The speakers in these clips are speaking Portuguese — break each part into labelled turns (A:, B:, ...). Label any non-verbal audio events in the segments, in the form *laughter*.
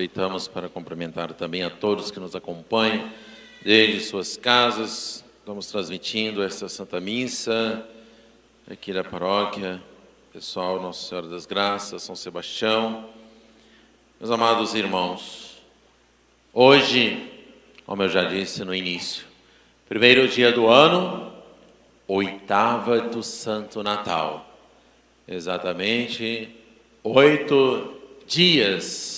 A: aproveitamos para cumprimentar também a todos que nos acompanham desde suas casas. Estamos transmitindo esta Santa Missa aqui da paróquia, pessoal Nossa Senhora das Graças, São Sebastião. Meus amados irmãos, hoje, como eu já disse no início, primeiro dia do ano, oitava do Santo Natal. Exatamente oito dias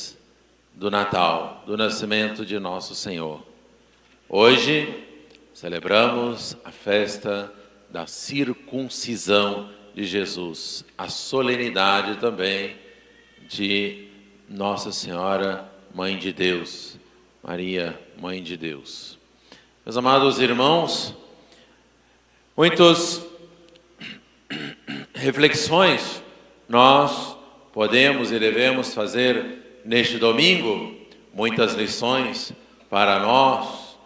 A: do Natal, do nascimento de nosso Senhor. Hoje celebramos a festa da circuncisão de Jesus, a solenidade também de Nossa Senhora, Mãe de Deus, Maria, Mãe de Deus. Meus amados irmãos, muitas *coughs* reflexões nós podemos e devemos fazer neste domingo muitas lições para nós.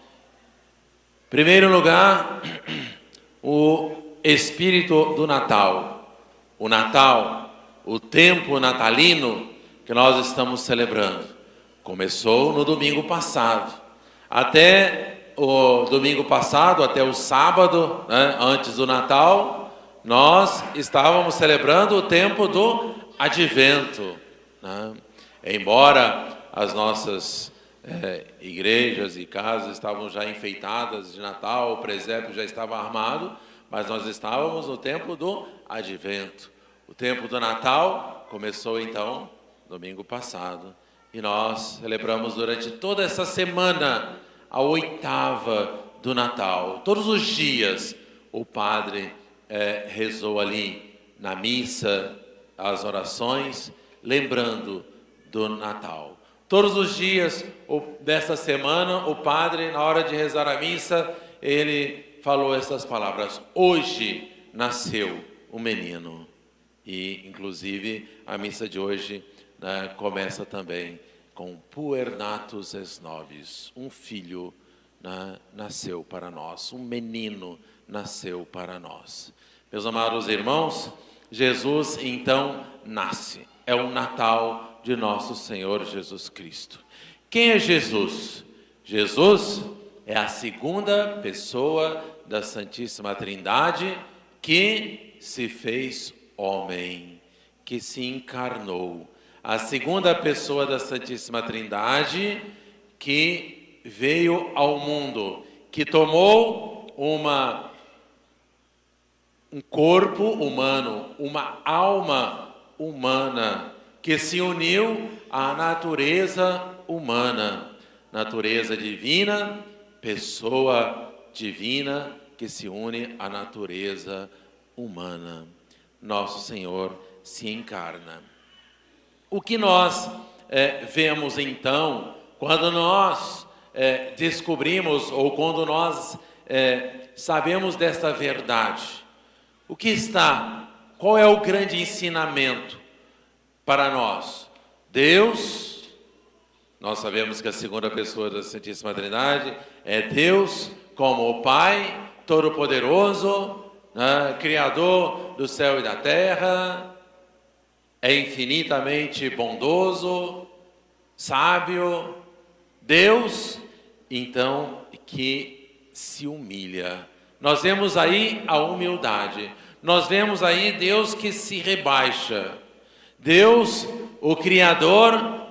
A: Em primeiro lugar, o espírito do Natal. O Natal, o tempo natalino que nós estamos celebrando. Começou no domingo passado. Até o domingo passado, até o sábado, né, antes do Natal, nós estávamos celebrando o tempo do advento. Né? Embora as nossas é, igrejas e casas estavam já enfeitadas de Natal, o presépio já estava armado, mas nós estávamos no tempo do advento. O tempo do Natal começou então domingo passado e nós celebramos durante toda essa semana a oitava do Natal. Todos os dias o padre é, rezou ali na missa as orações, lembrando do Natal. Todos os dias dessa semana, o padre, na hora de rezar a missa, ele falou essas palavras: Hoje nasceu o menino. E, inclusive, a missa de hoje né, começa também com Puernatus es nobis, um filho né, nasceu para nós, um menino nasceu para nós. Meus amados irmãos, Jesus então nasce. É o Natal de nosso Senhor Jesus Cristo. Quem é Jesus? Jesus é a segunda pessoa da Santíssima Trindade que se fez homem, que se encarnou. A segunda pessoa da Santíssima Trindade que veio ao mundo, que tomou uma um corpo humano, uma alma humana que se uniu à natureza humana, natureza divina, pessoa divina que se une à natureza humana. Nosso Senhor se encarna. O que nós é, vemos então, quando nós é, descobrimos ou quando nós é, sabemos desta verdade? O que está? Qual é o grande ensinamento para nós? Deus, nós sabemos que a segunda pessoa da Santíssima Trindade é Deus como o Pai Todo-Poderoso, né, Criador do céu e da terra, é infinitamente bondoso, sábio, Deus, então, que se humilha nós vemos aí a humildade. Nós vemos aí Deus que se rebaixa. Deus, o Criador,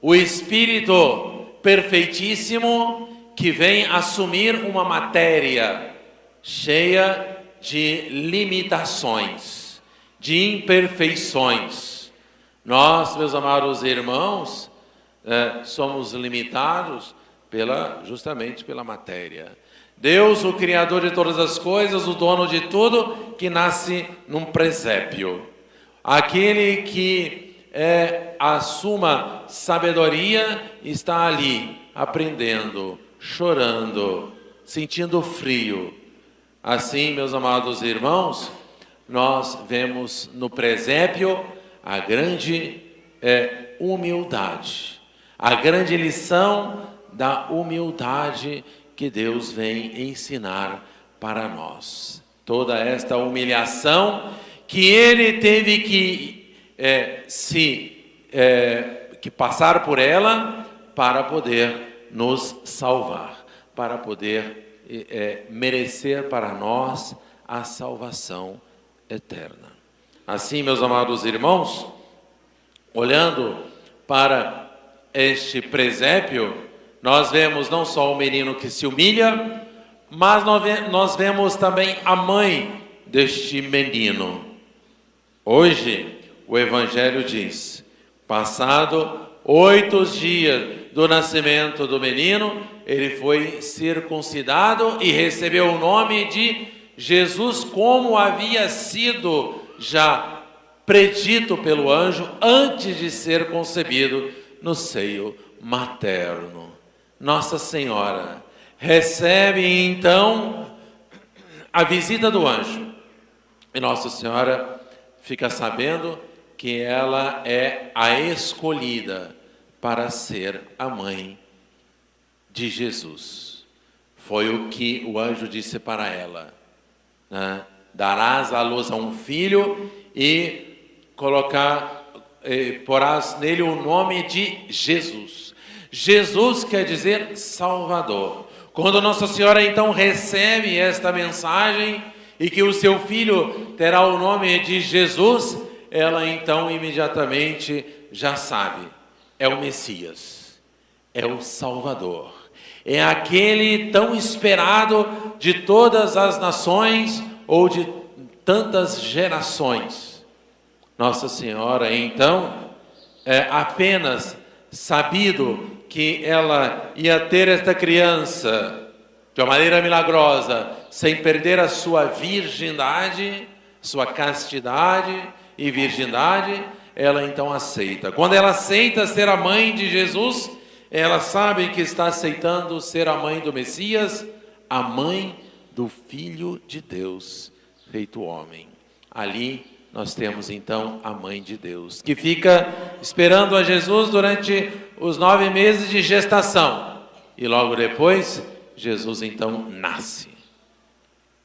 A: o Espírito perfeitíssimo que vem assumir uma matéria cheia de limitações, de imperfeições. Nós, meus amados irmãos, é, somos limitados pela, justamente pela matéria. Deus, o Criador de todas as coisas, o dono de tudo, que nasce num presépio. Aquele que é a suma sabedoria está ali, aprendendo, chorando, sentindo frio. Assim, meus amados irmãos, nós vemos no presépio a grande é, humildade, a grande lição da humildade que Deus vem ensinar para nós. Toda esta humilhação que ele teve que é, se é, que passar por ela para poder nos salvar, para poder é, merecer para nós a salvação eterna. Assim, meus amados irmãos, olhando para este presépio, nós vemos não só o menino que se humilha, mas nós vemos também a mãe deste menino. Hoje, o Evangelho diz: passado oito dias do nascimento do menino, ele foi circuncidado e recebeu o nome de Jesus, como havia sido já predito pelo anjo antes de ser concebido no seio materno. Nossa Senhora recebe então a visita do anjo. E Nossa Senhora fica sabendo que ela é a escolhida para ser a mãe de Jesus. Foi o que o anjo disse para ela: né? darás à luz a um filho e colocar, porás nele o nome de Jesus. Jesus quer dizer Salvador. Quando Nossa Senhora então recebe esta mensagem e que o seu filho terá o nome de Jesus, ela então imediatamente já sabe: é o Messias, é o Salvador, é aquele tão esperado de todas as nações ou de tantas gerações. Nossa Senhora então é apenas sabido que ela ia ter esta criança de uma maneira milagrosa, sem perder a sua virgindade, sua castidade e virgindade, ela então aceita. Quando ela aceita ser a mãe de Jesus, ela sabe que está aceitando ser a mãe do Messias, a mãe do Filho de Deus, feito homem. Ali nós temos então a mãe de Deus, que fica esperando a Jesus durante os nove meses de gestação. E logo depois, Jesus então nasce.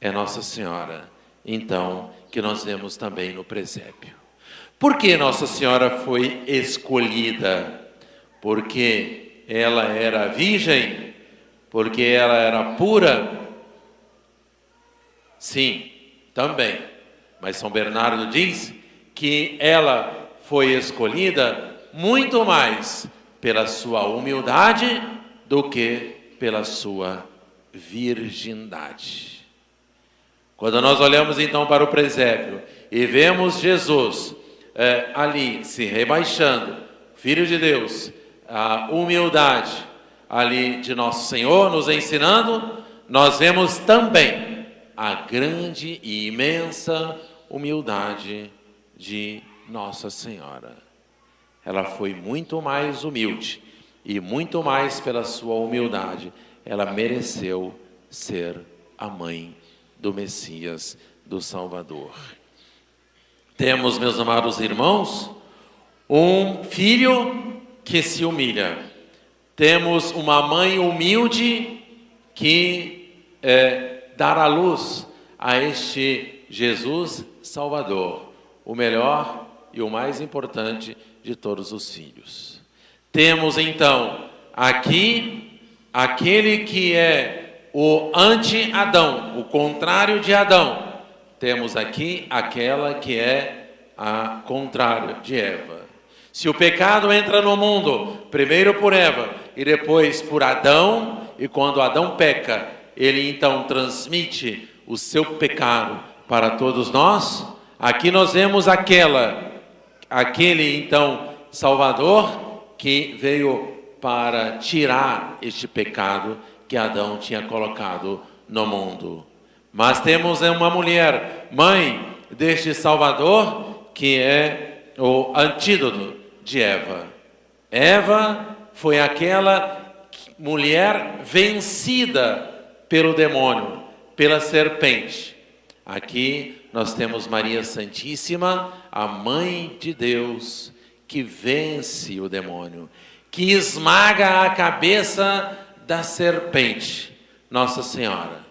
A: É Nossa Senhora, então, que nós vemos também no presépio. Por que Nossa Senhora foi escolhida? Porque ela era virgem? Porque ela era pura? Sim, também mas São Bernardo diz que ela foi escolhida muito mais pela sua humildade do que pela sua virgindade. Quando nós olhamos então para o presépio e vemos Jesus é, ali se rebaixando, Filho de Deus, a humildade ali de nosso Senhor nos ensinando, nós vemos também a grande e imensa humildade de Nossa Senhora. Ela foi muito mais humilde e muito mais pela sua humildade, ela mereceu ser a mãe do Messias, do Salvador. Temos, meus amados irmãos, um filho que se humilha. Temos uma mãe humilde que é, dará luz a este Jesus Salvador, o melhor e o mais importante de todos os filhos. Temos então aqui aquele que é o anti-Adão, o contrário de Adão. Temos aqui aquela que é a contrário de Eva. Se o pecado entra no mundo, primeiro por Eva e depois por Adão, e quando Adão peca, ele então transmite o seu pecado para todos nós. Aqui nós vemos aquela, aquele então Salvador que veio para tirar este pecado que Adão tinha colocado no mundo. Mas temos uma mulher, mãe deste Salvador, que é o antídoto de Eva. Eva foi aquela mulher vencida pelo demônio, pela serpente. Aqui nós temos Maria Santíssima, a mãe de Deus, que vence o demônio, que esmaga a cabeça da serpente. Nossa Senhora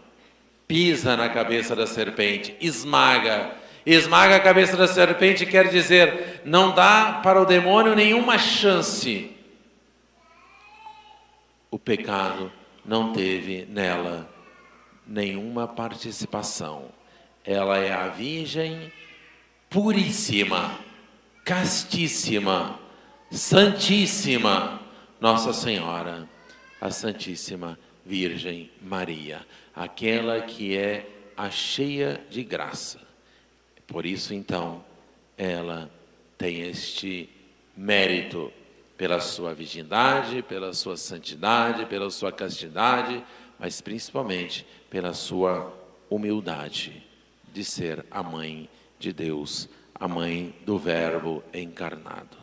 A: pisa na cabeça da serpente, esmaga. Esmaga a cabeça da serpente quer dizer, não dá para o demônio nenhuma chance. O pecado não teve nela nenhuma participação. Ela é a Virgem puríssima, castíssima, santíssima, Nossa Senhora, a Santíssima Virgem Maria, aquela que é a cheia de graça. Por isso, então, ela tem este mérito pela sua virgindade, pela sua santidade, pela sua castidade, mas principalmente pela sua humildade de ser a mãe de Deus, a mãe do Verbo encarnado.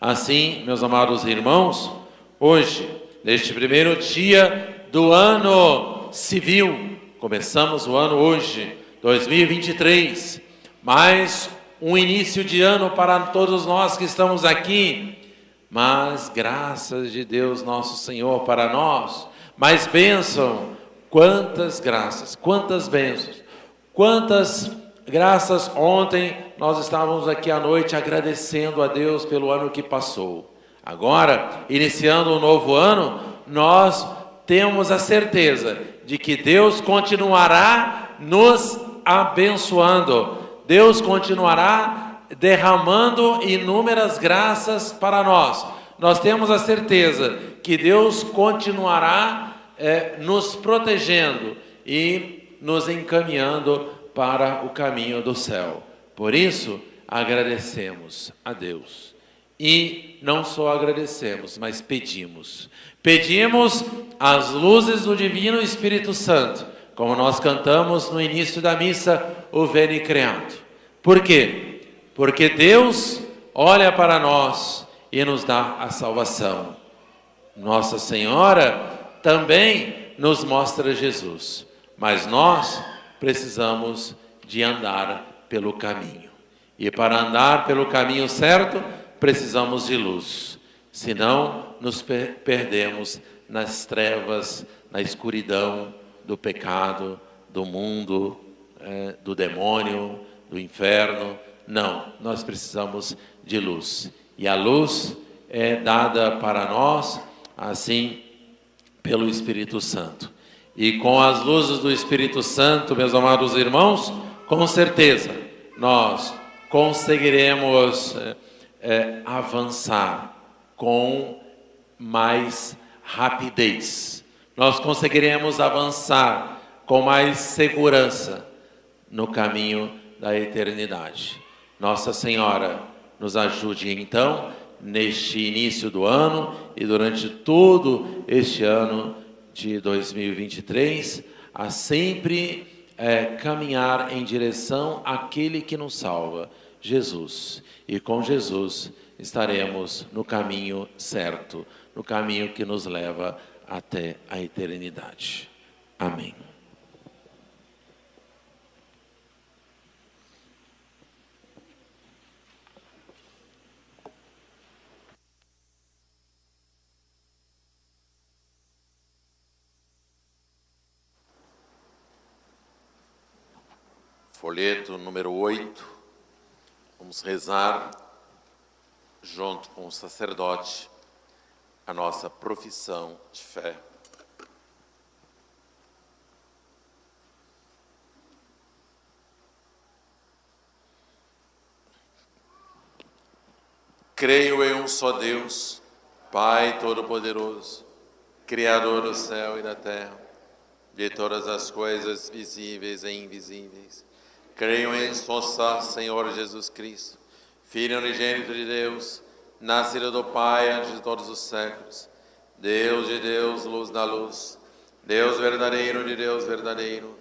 A: Assim, meus amados irmãos, hoje, neste primeiro dia do ano civil, começamos o ano hoje, 2023, mais um início de ano para todos nós que estamos aqui, mas graças de Deus nosso Senhor para nós, mais bênção, quantas graças, quantas bênçãos, quantas graças ontem nós estávamos aqui à noite agradecendo a Deus pelo ano que passou. Agora, iniciando um novo ano, nós temos a certeza de que Deus continuará nos abençoando. Deus continuará derramando inúmeras graças para nós. Nós temos a certeza que Deus continuará é, nos protegendo e nos encaminhando para o caminho do céu. Por isso, agradecemos a Deus. E não só agradecemos, mas pedimos. Pedimos as luzes do Divino Espírito Santo, como nós cantamos no início da missa, o Veni Creato. Por quê? Porque Deus olha para nós e nos dá a salvação. Nossa Senhora também nos mostra Jesus, mas nós precisamos de andar pelo caminho. E para andar pelo caminho certo, precisamos de luz. Senão, nos per perdemos nas trevas, na escuridão do pecado, do mundo, é, do demônio, do inferno. Não, nós precisamos de luz. E a luz é dada para nós, assim, pelo Espírito Santo. E com as luzes do Espírito Santo, meus amados irmãos, com certeza nós conseguiremos é, avançar com mais rapidez. Nós conseguiremos avançar com mais segurança no caminho da eternidade. Nossa Senhora nos ajude então neste início do ano e durante todo este ano de 2023 a sempre é, caminhar em direção àquele que nos salva, Jesus. E com Jesus estaremos no caminho certo, no caminho que nos leva até a eternidade. Amém. Folheto número 8. Vamos rezar junto com o sacerdote a nossa profissão de fé. Creio em um só Deus, Pai Todo-Poderoso, Criador do céu e da terra, de todas as coisas visíveis e invisíveis Creio em Sossa, Senhor Jesus Cristo, Filho unigênito de Deus, nascido do Pai antes de todos os séculos, Deus de Deus, luz da luz, Deus verdadeiro de Deus verdadeiro,